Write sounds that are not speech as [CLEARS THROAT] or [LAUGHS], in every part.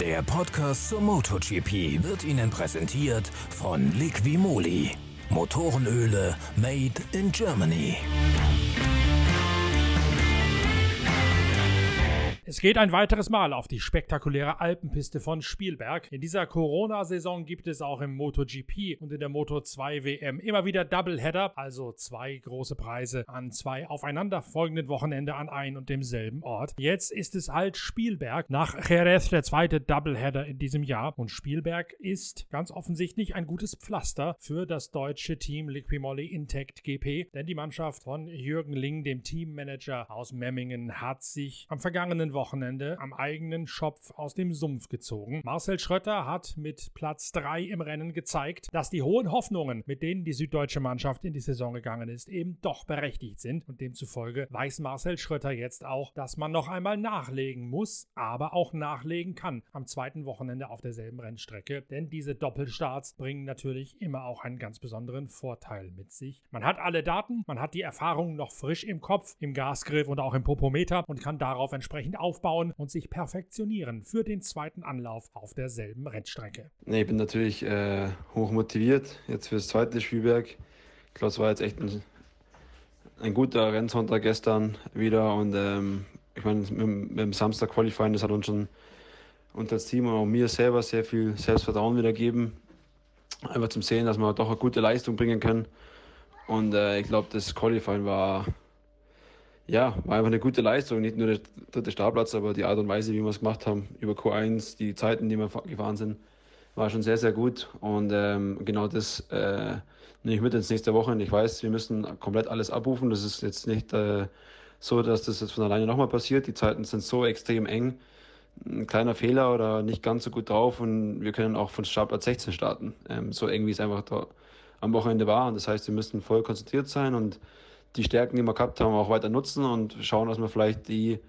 Der Podcast zur MotoGP wird Ihnen präsentiert von Liquimoli. Motorenöle made in Germany. Es geht ein weiteres Mal auf die spektakuläre Alpenpiste von Spielberg. In dieser Corona-Saison gibt es auch im MotoGP und in der Moto2 WM immer wieder Doubleheader, also zwei große Preise an zwei aufeinanderfolgenden Wochenende an ein und demselben Ort. Jetzt ist es halt Spielberg, nach Jerez der zweite Doubleheader in diesem Jahr und Spielberg ist ganz offensichtlich ein gutes Pflaster für das deutsche Team Liquimolli Intact GP, denn die Mannschaft von Jürgen Ling, dem Teammanager aus Memmingen, hat sich am vergangenen Wochenende am eigenen Schopf aus dem Sumpf gezogen. Marcel Schrötter hat mit Platz 3 im Rennen gezeigt, dass die hohen Hoffnungen, mit denen die süddeutsche Mannschaft in die Saison gegangen ist, eben doch berechtigt sind. Und demzufolge weiß Marcel Schrötter jetzt auch, dass man noch einmal nachlegen muss, aber auch nachlegen kann am zweiten Wochenende auf derselben Rennstrecke. Denn diese Doppelstarts bringen natürlich immer auch einen ganz besonderen Vorteil mit sich. Man hat alle Daten, man hat die Erfahrung noch frisch im Kopf, im Gasgriff und auch im Popometer und kann darauf entsprechend aufbauen und sich perfektionieren für den zweiten Anlauf auf derselben Rennstrecke. Ich bin natürlich äh, hoch motiviert jetzt für das zweite Spielberg. Ich glaube, es war jetzt echt ein, ein guter Rennsonntag gestern wieder und ähm, ich meine, mit, mit, dem Samstag Qualifying, das hat uns schon und das Team und auch mir selber sehr viel Selbstvertrauen wieder gegeben. Einfach zum Sehen, dass wir doch eine gute Leistung bringen können. Und äh, ich glaube, das Qualifying war ja, war einfach eine gute Leistung. Nicht nur der dritte Startplatz, aber die Art und Weise, wie wir es gemacht haben, über Q1, die Zeiten, die wir gefahren sind, war schon sehr, sehr gut. Und ähm, genau das äh, nehme ich mit ins nächste Woche. Und ich weiß, wir müssen komplett alles abrufen. Das ist jetzt nicht äh, so, dass das jetzt von alleine nochmal passiert. Die Zeiten sind so extrem eng. Ein kleiner Fehler oder nicht ganz so gut drauf und wir können auch von Startplatz 16 starten. Ähm, so eng, wie es einfach da am Wochenende war. Und das heißt, wir müssen voll konzentriert sein und die Stärken, die wir gehabt haben, auch weiter nutzen und schauen, dass wir vielleicht die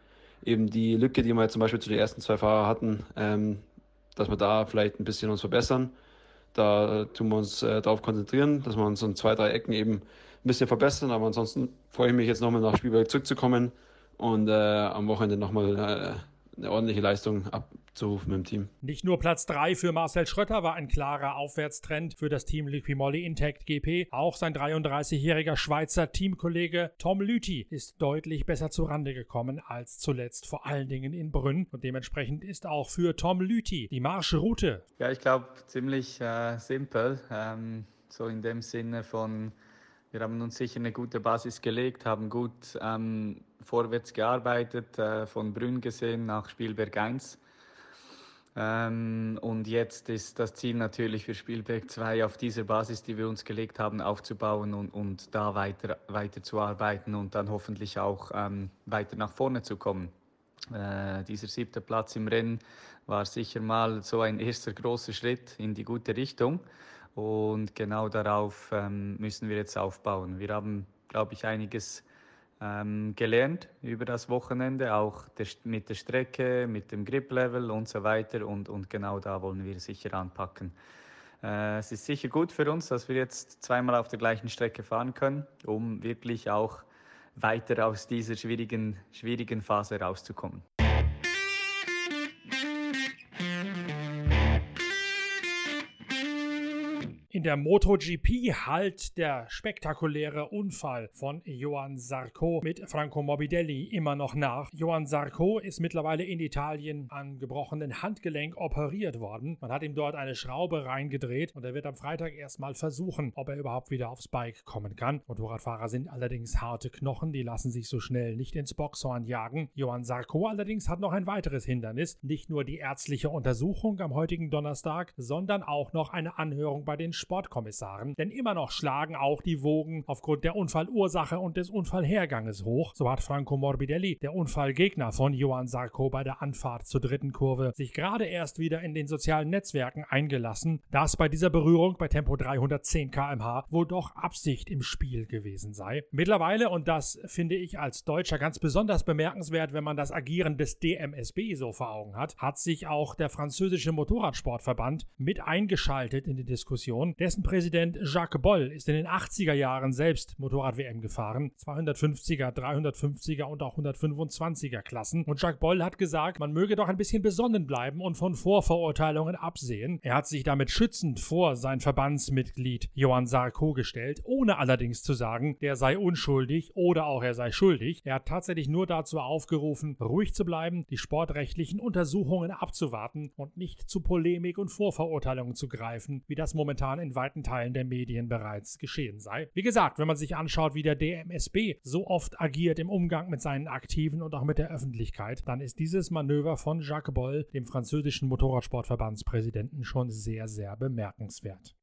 eben die Lücke, die wir jetzt zum Beispiel zu den ersten zwei Fahrern hatten, ähm, dass wir da vielleicht ein bisschen uns verbessern. Da tun wir uns äh, darauf konzentrieren, dass wir uns in zwei, drei Ecken eben ein bisschen verbessern. Aber ansonsten freue ich mich jetzt nochmal nach Spielberg zurückzukommen und äh, am Wochenende nochmal äh, eine ordentliche Leistung abzurufen mit dem Team. Nicht nur Platz 3 für Marcel Schrötter war ein klarer Aufwärtstrend für das Team Liquimolli Intact GP. Auch sein 33-jähriger Schweizer Teamkollege Tom Lüthi ist deutlich besser zurande gekommen als zuletzt, vor allen Dingen in Brünn. Und dementsprechend ist auch für Tom Lüthi die Marschroute. Ja, ich glaube ziemlich äh, simpel. Ähm, so in dem Sinne von wir haben uns sicher eine gute Basis gelegt, haben gut ähm, vorwärts gearbeitet, äh, von Brünn gesehen nach Spielberg 1. Ähm, und jetzt ist das Ziel natürlich für Spielberg 2 auf dieser Basis, die wir uns gelegt haben, aufzubauen und, und da weiter, weiter zu arbeiten und dann hoffentlich auch ähm, weiter nach vorne zu kommen. Äh, dieser siebte Platz im Rennen war sicher mal so ein erster großer Schritt in die gute Richtung. Und genau darauf ähm, müssen wir jetzt aufbauen. Wir haben, glaube ich, einiges ähm, gelernt über das Wochenende, auch der, mit der Strecke, mit dem Grip-Level und so weiter. Und, und genau da wollen wir sicher anpacken. Äh, es ist sicher gut für uns, dass wir jetzt zweimal auf der gleichen Strecke fahren können, um wirklich auch weiter aus dieser schwierigen, schwierigen Phase rauszukommen. Der MotoGP halt der spektakuläre Unfall von Johan Sarko mit Franco Morbidelli immer noch nach. Johan Sarko ist mittlerweile in Italien an gebrochenen Handgelenk operiert worden. Man hat ihm dort eine Schraube reingedreht und er wird am Freitag erstmal versuchen, ob er überhaupt wieder aufs Bike kommen kann. Motorradfahrer sind allerdings harte Knochen, die lassen sich so schnell nicht ins Boxhorn jagen. Johan Sarko allerdings hat noch ein weiteres Hindernis. Nicht nur die ärztliche Untersuchung am heutigen Donnerstag, sondern auch noch eine Anhörung bei den Sportkommissaren, denn immer noch schlagen auch die Wogen aufgrund der Unfallursache und des Unfallherganges hoch. So hat Franco Morbidelli, der Unfallgegner von Johann Sarko bei der Anfahrt zur dritten Kurve, sich gerade erst wieder in den sozialen Netzwerken eingelassen, dass bei dieser Berührung bei Tempo 310 km/h wohl doch Absicht im Spiel gewesen sei. Mittlerweile, und das finde ich als Deutscher ganz besonders bemerkenswert, wenn man das Agieren des DMSB so vor Augen hat, hat sich auch der französische Motorradsportverband mit eingeschaltet in die Diskussion sagen. Dessen Präsident Jacques Boll ist in den 80er Jahren selbst Motorrad-WM gefahren. 250er, 350er und auch 125er Klassen. Und Jacques Boll hat gesagt, man möge doch ein bisschen besonnen bleiben und von Vorverurteilungen absehen. Er hat sich damit schützend vor sein Verbandsmitglied Johann Sarko gestellt, ohne allerdings zu sagen, der sei unschuldig oder auch er sei schuldig. Er hat tatsächlich nur dazu aufgerufen, ruhig zu bleiben, die sportrechtlichen Untersuchungen abzuwarten und nicht zu Polemik und Vorverurteilungen zu greifen, wie das momentan in weiten Teilen der Medien bereits geschehen sei. Wie gesagt, wenn man sich anschaut, wie der DMSB so oft agiert im Umgang mit seinen Aktiven und auch mit der Öffentlichkeit, dann ist dieses Manöver von Jacques Boll, dem französischen Motorradsportverbandspräsidenten, schon sehr, sehr bemerkenswert.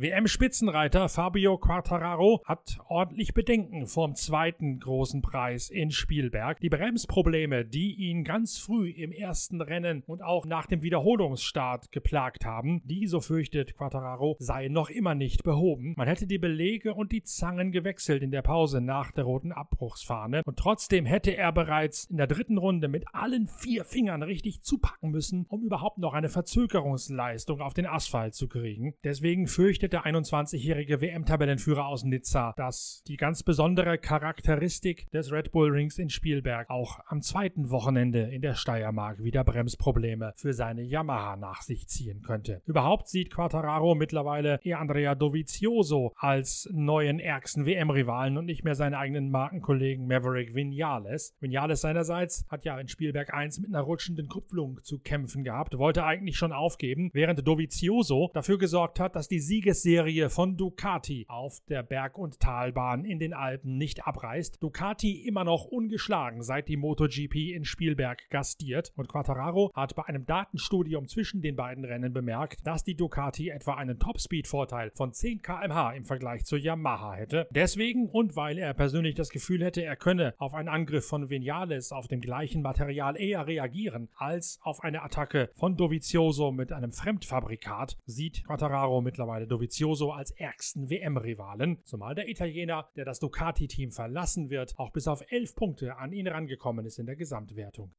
WM-Spitzenreiter Fabio Quartararo hat ordentlich Bedenken vorm zweiten großen Preis in Spielberg. Die Bremsprobleme, die ihn ganz früh im ersten Rennen und auch nach dem Wiederholungsstart geplagt haben, die, so fürchtet Quartararo, seien noch immer nicht behoben. Man hätte die Belege und die Zangen gewechselt in der Pause nach der roten Abbruchsfahne und trotzdem hätte er bereits in der dritten Runde mit allen vier Fingern richtig zupacken müssen, um überhaupt noch eine Verzögerungsleistung auf den Asphalt zu kriegen. Deswegen fürchtet berichtet der 21-jährige WM-Tabellenführer aus Nizza, dass die ganz besondere Charakteristik des Red Bull Rings in Spielberg auch am zweiten Wochenende in der Steiermark wieder Bremsprobleme für seine Yamaha nach sich ziehen könnte. Überhaupt sieht Quattararo mittlerweile eher Andrea Dovizioso als neuen ärgsten WM-Rivalen und nicht mehr seinen eigenen Markenkollegen Maverick Vinales. Vinales seinerseits hat ja in Spielberg 1 mit einer rutschenden Kupplung zu kämpfen gehabt, wollte eigentlich schon aufgeben, während Dovizioso dafür gesorgt hat, dass die Sieges Siegesserie von Ducati auf der Berg- und Talbahn in den Alpen nicht abreißt. Ducati immer noch ungeschlagen, seit die MotoGP in Spielberg gastiert. Und Quattararo hat bei einem Datenstudium zwischen den beiden Rennen bemerkt, dass die Ducati etwa einen Topspeed-Vorteil von 10 km/h im Vergleich zur Yamaha hätte. Deswegen und weil er persönlich das Gefühl hätte, er könne auf einen Angriff von Vinales auf dem gleichen Material eher reagieren als auf eine Attacke von Dovizioso mit einem Fremdfabrikat, sieht Quattararo mittlerweile Dovizioso Dovizioso als ärgsten WM-Rivalen, zumal der Italiener, der das Ducati-Team verlassen wird, auch bis auf elf Punkte an ihn rangekommen ist in der Gesamtwertung.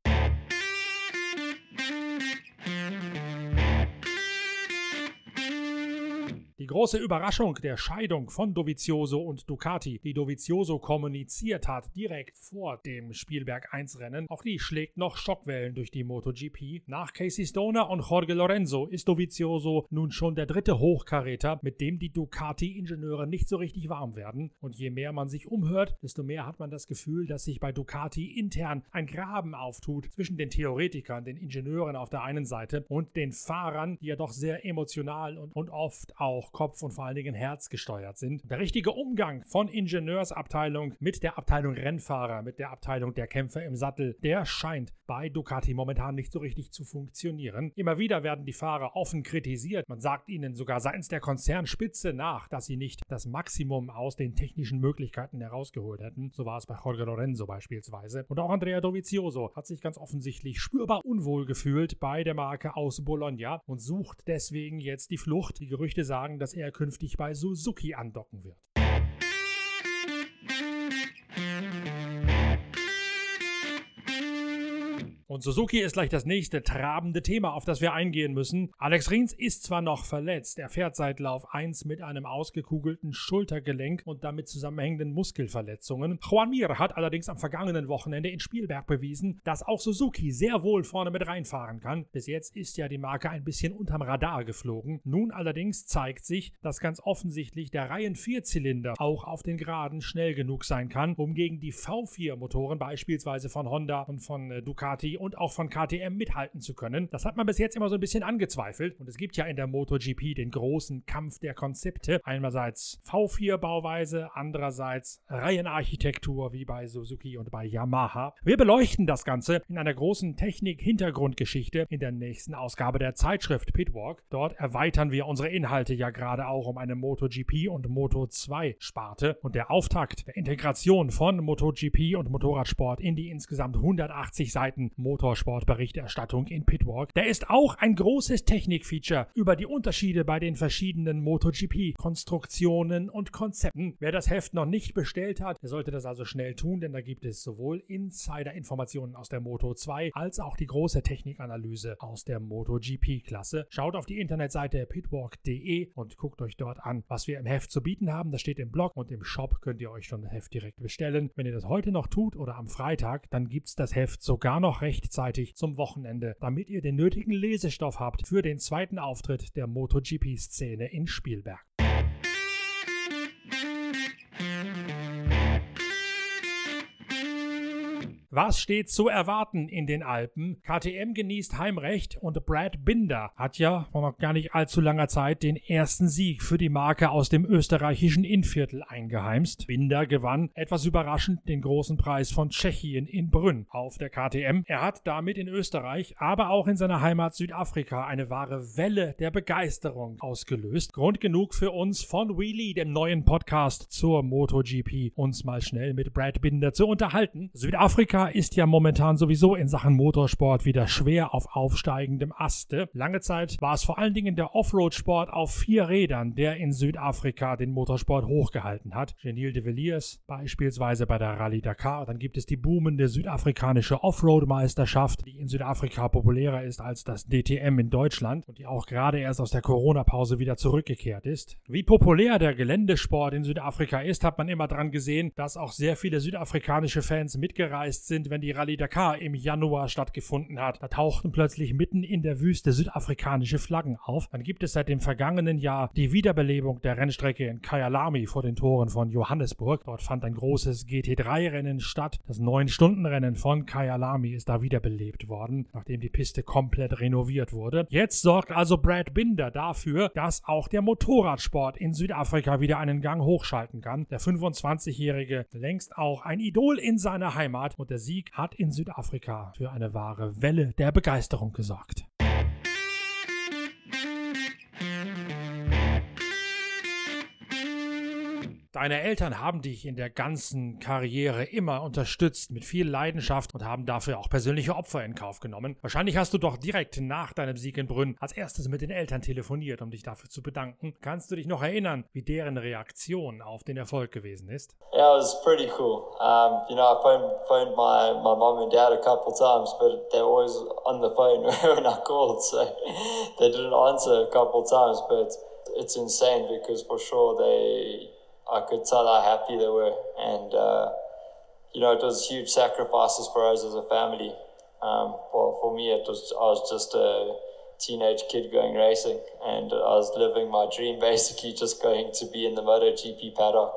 Große Überraschung der Scheidung von Dovizioso und Ducati, die Dovizioso kommuniziert hat, direkt vor dem Spielberg 1 Rennen, auch die schlägt noch Schockwellen durch die MotoGP. Nach Casey Stoner und Jorge Lorenzo ist Dovizioso nun schon der dritte Hochkaräter, mit dem die Ducati-Ingenieure nicht so richtig warm werden. Und je mehr man sich umhört, desto mehr hat man das Gefühl, dass sich bei Ducati intern ein Graben auftut zwischen den Theoretikern, den Ingenieuren auf der einen Seite und den Fahrern, die ja doch sehr emotional und, und oft auch Kopf und vor allen Dingen Herz gesteuert sind. Der richtige Umgang von Ingenieursabteilung mit der Abteilung Rennfahrer, mit der Abteilung der Kämpfer im Sattel, der scheint bei Ducati momentan nicht so richtig zu funktionieren. Immer wieder werden die Fahrer offen kritisiert. Man sagt ihnen sogar seitens der Konzernspitze nach, dass sie nicht das Maximum aus den technischen Möglichkeiten herausgeholt hätten. So war es bei Jorge Lorenzo beispielsweise. Und auch Andrea Dovizioso hat sich ganz offensichtlich spürbar unwohl gefühlt bei der Marke aus Bologna und sucht deswegen jetzt die Flucht. Die Gerüchte sagen, dass er künftig bei Suzuki andocken wird. Und Suzuki ist gleich das nächste trabende Thema, auf das wir eingehen müssen. Alex Rins ist zwar noch verletzt, er fährt seit Lauf 1 mit einem ausgekugelten Schultergelenk und damit zusammenhängenden Muskelverletzungen. Juan Mir hat allerdings am vergangenen Wochenende in Spielberg bewiesen, dass auch Suzuki sehr wohl vorne mit reinfahren kann. Bis jetzt ist ja die Marke ein bisschen unterm Radar geflogen. Nun allerdings zeigt sich, dass ganz offensichtlich der Reihen 4-Zylinder auch auf den Geraden schnell genug sein kann, um gegen die V4-Motoren beispielsweise von Honda und von äh, Ducati und auch von KTM mithalten zu können. Das hat man bis jetzt immer so ein bisschen angezweifelt. Und es gibt ja in der MotoGP den großen Kampf der Konzepte. Einerseits V4-Bauweise, andererseits Reihenarchitektur wie bei Suzuki und bei Yamaha. Wir beleuchten das Ganze in einer großen Technik-Hintergrundgeschichte in der nächsten Ausgabe der Zeitschrift Pitwalk. Dort erweitern wir unsere Inhalte ja gerade auch um eine MotoGP und Moto2 Sparte. Und der Auftakt der Integration von MotoGP und Motorradsport in die insgesamt 180 Seiten MotoGP Motorsportberichterstattung in Pitwalk. Der ist auch ein großes Technikfeature über die Unterschiede bei den verschiedenen MotoGP-Konstruktionen und Konzepten. Wer das Heft noch nicht bestellt hat, der sollte das also schnell tun, denn da gibt es sowohl Insider-Informationen aus der Moto 2 als auch die große Technikanalyse aus der MotoGP-Klasse. Schaut auf die Internetseite pitwalk.de und guckt euch dort an, was wir im Heft zu bieten haben. Das steht im Blog und im Shop könnt ihr euch schon das Heft direkt bestellen. Wenn ihr das heute noch tut oder am Freitag, dann gibt es das Heft sogar noch rechtzeitig zum Wochenende, damit ihr den nötigen Lesestoff habt für den zweiten Auftritt der MotoGP-Szene in Spielberg. Was steht zu erwarten in den Alpen? KTM genießt Heimrecht und Brad Binder hat ja vor noch gar nicht allzu langer Zeit den ersten Sieg für die Marke aus dem österreichischen Innviertel eingeheimst. Binder gewann etwas überraschend den großen Preis von Tschechien in Brünn auf der KTM. Er hat damit in Österreich, aber auch in seiner Heimat Südafrika eine wahre Welle der Begeisterung ausgelöst. Grund genug für uns von Wheelie, dem neuen Podcast zur MotoGP, uns mal schnell mit Brad Binder zu unterhalten. Südafrika Amerika ist ja momentan sowieso in Sachen Motorsport wieder schwer auf aufsteigendem Aste. Lange Zeit war es vor allen Dingen der Offroad-Sport auf vier Rädern, der in Südafrika den Motorsport hochgehalten hat. Genil de Villiers beispielsweise bei der Rallye Dakar. Dann gibt es die boomende südafrikanische Offroad-Meisterschaft, die in Südafrika populärer ist als das DTM in Deutschland und die auch gerade erst aus der Corona-Pause wieder zurückgekehrt ist. Wie populär der Geländesport in Südafrika ist, hat man immer dran gesehen, dass auch sehr viele südafrikanische Fans mitgereist sind, wenn die Rallye Dakar im Januar stattgefunden hat. Da tauchten plötzlich mitten in der Wüste südafrikanische Flaggen auf. Dann gibt es seit dem vergangenen Jahr die Wiederbelebung der Rennstrecke in Kyalami vor den Toren von Johannesburg. Dort fand ein großes GT3-Rennen statt. Das 9-Stunden-Rennen von Kyalami ist da wiederbelebt worden, nachdem die Piste komplett renoviert wurde. Jetzt sorgt also Brad Binder dafür, dass auch der Motorradsport in Südafrika wieder einen Gang hochschalten kann. Der 25-Jährige längst auch ein Idol in seiner Heimat und der Sieg hat in Südafrika für eine wahre Welle der Begeisterung gesorgt. Deine Eltern haben dich in der ganzen Karriere immer unterstützt mit viel Leidenschaft und haben dafür auch persönliche Opfer in Kauf genommen. Wahrscheinlich hast du doch direkt nach deinem Sieg in Brünn als erstes mit den Eltern telefoniert, um dich dafür zu bedanken. Kannst du dich noch erinnern, wie deren Reaktion auf den Erfolg gewesen ist? Yeah, it was pretty cool. Um, you know, I phoned, phoned my, my mom and dad a couple times, but they're always on the phone [LAUGHS] when I called, so they didn't answer a couple times, but it's insane because for sure they I could tell how happy they were. And, uh, you know, it was huge sacrifices for us as a family. Um, well, for me, it was, I was just a teenage kid going racing and I was living my dream [LAUGHS] basically just going to be in the MotoGP paddock.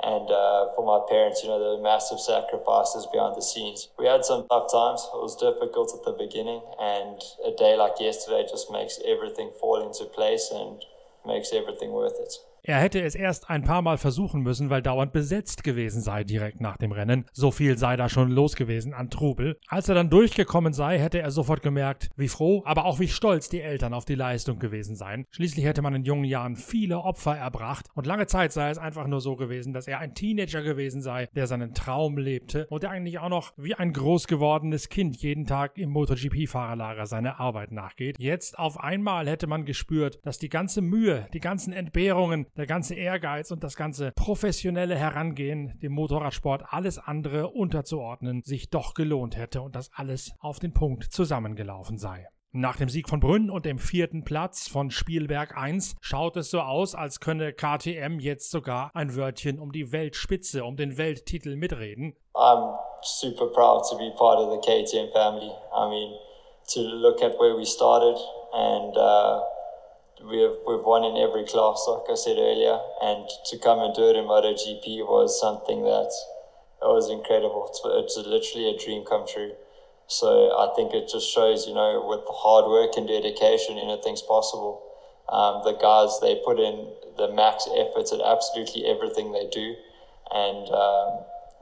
And uh, for my parents, you know, there were massive sacrifices behind the scenes. We had some tough times. It was difficult at the beginning, and a day like yesterday just makes everything fall into place and makes everything worth it. Er hätte es erst ein paar Mal versuchen müssen, weil dauernd besetzt gewesen sei direkt nach dem Rennen. So viel sei da schon los gewesen an Trubel. Als er dann durchgekommen sei, hätte er sofort gemerkt, wie froh, aber auch wie stolz die Eltern auf die Leistung gewesen seien. Schließlich hätte man in jungen Jahren viele Opfer erbracht und lange Zeit sei es einfach nur so gewesen, dass er ein Teenager gewesen sei, der seinen Traum lebte und der eigentlich auch noch wie ein groß gewordenes Kind jeden Tag im MotoGP-Fahrerlager seine Arbeit nachgeht. Jetzt auf einmal hätte man gespürt, dass die ganze Mühe, die ganzen Entbehrungen, der ganze Ehrgeiz und das ganze professionelle Herangehen, dem Motorradsport alles andere unterzuordnen, sich doch gelohnt hätte und das alles auf den Punkt zusammengelaufen sei. Nach dem Sieg von Brünn und dem vierten Platz von Spielberg 1 schaut es so aus, als könne KTM jetzt sogar ein Wörtchen um die Weltspitze, um den Welttitel mitreden. I'm super proud to be part of the KTM family. I mean, to look at where we started and uh we've we've won in every class, like I said earlier, and to come and do it in MotoGP was something that was incredible. It's, it's literally a dream come true. So I think it just shows, you know, with hard work and dedication, anything's possible. Um, the guys they put in the max efforts at absolutely everything they do, and um,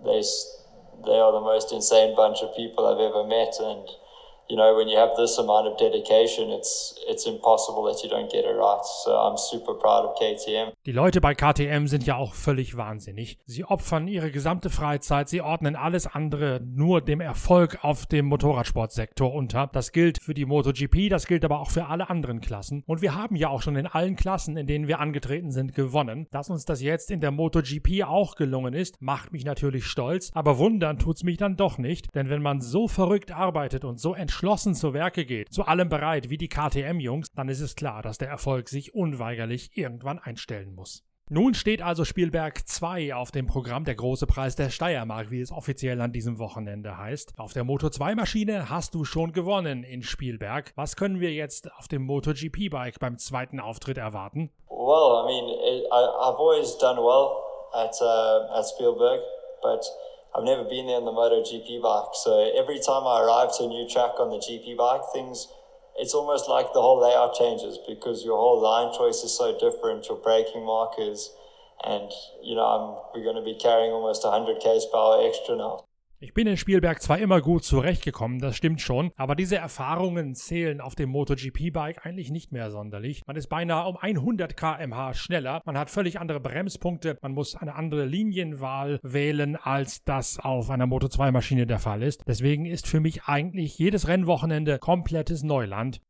they they are the most insane bunch of people I've ever met, and you know, when you have this amount of dedication, it's it's impossible that you don't get it right. So I'm super proud of KTM. Die Leute bei KTM sind ja auch völlig wahnsinnig. Sie opfern ihre gesamte Freizeit, sie ordnen alles andere nur dem Erfolg auf dem Motorradsportsektor unter. Das gilt für die MotoGP, das gilt aber auch für alle anderen Klassen. Und wir haben ja auch schon in allen Klassen, in denen wir angetreten sind, gewonnen. Dass uns das jetzt in der MotoGP auch gelungen ist, macht mich natürlich stolz, aber wundern tut's mich dann doch nicht, denn wenn man so verrückt arbeitet und so entschlossen entschlossen zu Werke geht, zu allem bereit wie die KTM-Jungs, dann ist es klar, dass der Erfolg sich unweigerlich irgendwann einstellen muss. Nun steht also Spielberg 2 auf dem Programm, der große Preis der Steiermark, wie es offiziell an diesem Wochenende heißt. Auf der Moto 2 Maschine hast du schon gewonnen in Spielberg. Was können wir jetzt auf dem MotoGP Bike beim zweiten Auftritt erwarten? Well, I mean, I, I've always done well at uh, at Spielberg, but I've never been there on the MotoGP bike. So every time I arrive to a new track on the GP bike, things it's almost like the whole layout changes because your whole line choice is so different, your braking markers, and you know I'm, we're going to be carrying almost 100 k's power extra now. Ich bin in Spielberg zwar immer gut zurechtgekommen, das stimmt schon, aber diese Erfahrungen zählen auf dem MotoGP-Bike eigentlich nicht mehr sonderlich. Man ist beinahe um 100 km/h schneller, man hat völlig andere Bremspunkte, man muss eine andere Linienwahl wählen, als das auf einer Moto2-Maschine der Fall ist. Deswegen ist für mich eigentlich jedes Rennwochenende komplettes Neuland.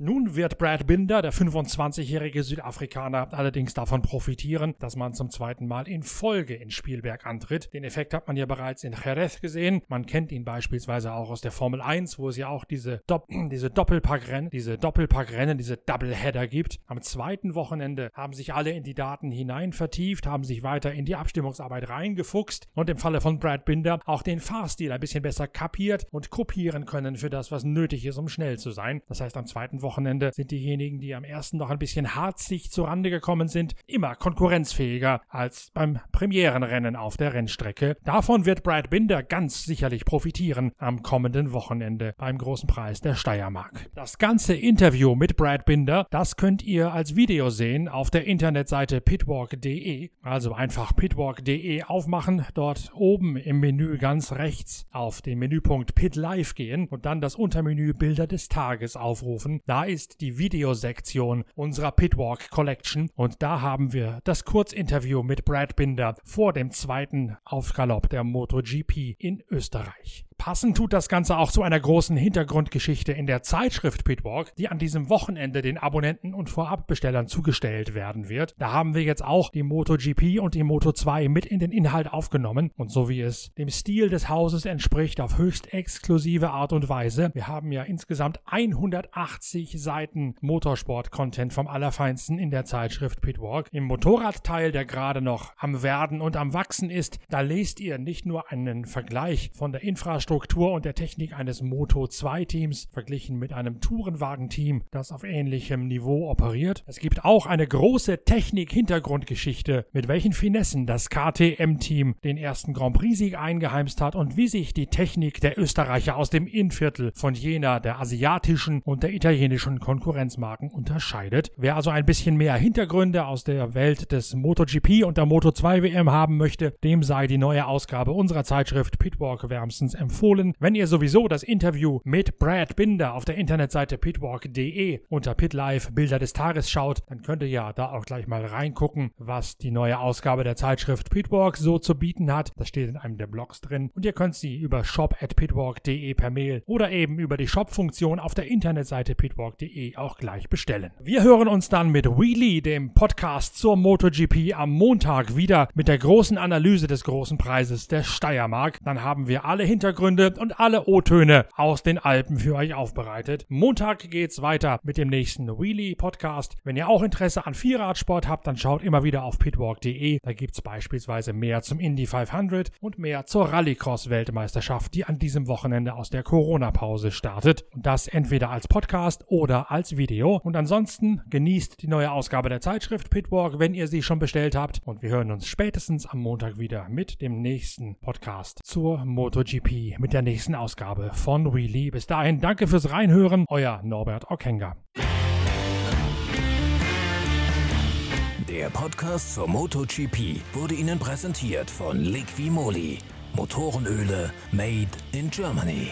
Nun wird Brad Binder, der 25-jährige Südafrikaner, allerdings davon profitieren, dass man zum zweiten Mal in Folge in Spielberg antritt. Den Effekt hat man ja bereits in Jerez gesehen. Man kennt ihn beispielsweise auch aus der Formel 1, wo es ja auch diese, Dopp [CLEARS THROAT] diese Doppelpackrennen, diese Doppelpackrennen, diese Doubleheader gibt. Am zweiten Wochenende haben sich alle in die Daten hinein vertieft, haben sich weiter in die Abstimmungsarbeit reingefuchst und im Falle von Brad Binder auch den Fahrstil ein bisschen besser kapiert und kopieren können für das, was nötig ist, um schnell zu sein. Das heißt, am zweiten Wochenende Wochenende sind diejenigen, die am ersten noch ein bisschen harzig zurande gekommen sind, immer konkurrenzfähiger als beim Premierenrennen auf der Rennstrecke. Davon wird Brad Binder ganz sicherlich profitieren am kommenden Wochenende beim großen Preis der Steiermark. Das ganze Interview mit Brad Binder, das könnt ihr als Video sehen auf der Internetseite pitwalk.de. Also einfach pitwalk.de aufmachen, dort oben im Menü ganz rechts auf den Menüpunkt Pit Live gehen und dann das Untermenü Bilder des Tages aufrufen. Da ist die Videosektion unserer Pitwalk Collection und da haben wir das Kurzinterview mit Brad Binder vor dem zweiten Aufgalopp der MotoGP in Österreich. Passend tut das Ganze auch zu einer großen Hintergrundgeschichte in der Zeitschrift Pitwalk, die an diesem Wochenende den Abonnenten und Vorabbestellern zugestellt werden wird. Da haben wir jetzt auch die MotoGP und die Moto2 mit in den Inhalt aufgenommen und so wie es dem Stil des Hauses entspricht, auf höchst exklusive Art und Weise. Wir haben ja insgesamt 180 Seiten Motorsport-Content vom Allerfeinsten in der Zeitschrift Pitwalk. Im Motorradteil, der gerade noch am Werden und am Wachsen ist, da lest ihr nicht nur einen Vergleich von der Infrastruktur Struktur und der Technik eines Moto 2 Teams verglichen mit einem Tourenwagen-Team, das auf ähnlichem Niveau operiert. Es gibt auch eine große Technik-Hintergrundgeschichte, mit welchen Finessen das KTM-Team den ersten Grand Prix-Sieg eingeheimst hat und wie sich die Technik der Österreicher aus dem Innviertel von jener der asiatischen und der italienischen Konkurrenzmarken unterscheidet. Wer also ein bisschen mehr Hintergründe aus der Welt des MotoGP und der Moto 2 WM haben möchte, dem sei die neue Ausgabe unserer Zeitschrift Pitwalk wärmstens empfohlen empfohlen. Wenn ihr sowieso das Interview mit Brad Binder auf der Internetseite pitwalk.de unter PitLive Bilder des Tages schaut, dann könnt ihr ja da auch gleich mal reingucken, was die neue Ausgabe der Zeitschrift Pitwalk so zu bieten hat. Das steht in einem der Blogs drin und ihr könnt sie über shop@pitwalk.de per Mail oder eben über die Shop-Funktion auf der Internetseite pitwalk.de auch gleich bestellen. Wir hören uns dann mit Wheelie, dem Podcast zur MotoGP am Montag wieder mit der großen Analyse des großen Preises der Steiermark. Dann haben wir alle Hintergründe Hintergründe und alle O-Töne aus den Alpen für euch aufbereitet. Montag geht's weiter mit dem nächsten Wheelie Podcast. Wenn ihr auch Interesse an Vierradsport habt, dann schaut immer wieder auf pitwalk.de. Da gibt's beispielsweise mehr zum Indy 500 und mehr zur Rallycross Weltmeisterschaft, die an diesem Wochenende aus der Corona-Pause startet. Und das entweder als Podcast oder als Video. Und ansonsten genießt die neue Ausgabe der Zeitschrift Pitwalk, wenn ihr sie schon bestellt habt. Und wir hören uns spätestens am Montag wieder mit dem nächsten Podcast zur MotoGP mit der nächsten Ausgabe von Wheelie. Bis dahin, danke fürs Reinhören, euer Norbert Okenga. Der Podcast zur MotoGP wurde Ihnen präsentiert von Liqui Moly. Motorenöle made in Germany.